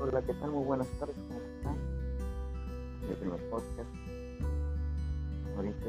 Hola, ¿qué tal? Muy buenas tardes, ¿cómo están? Este Mi primer podcast. Ahorita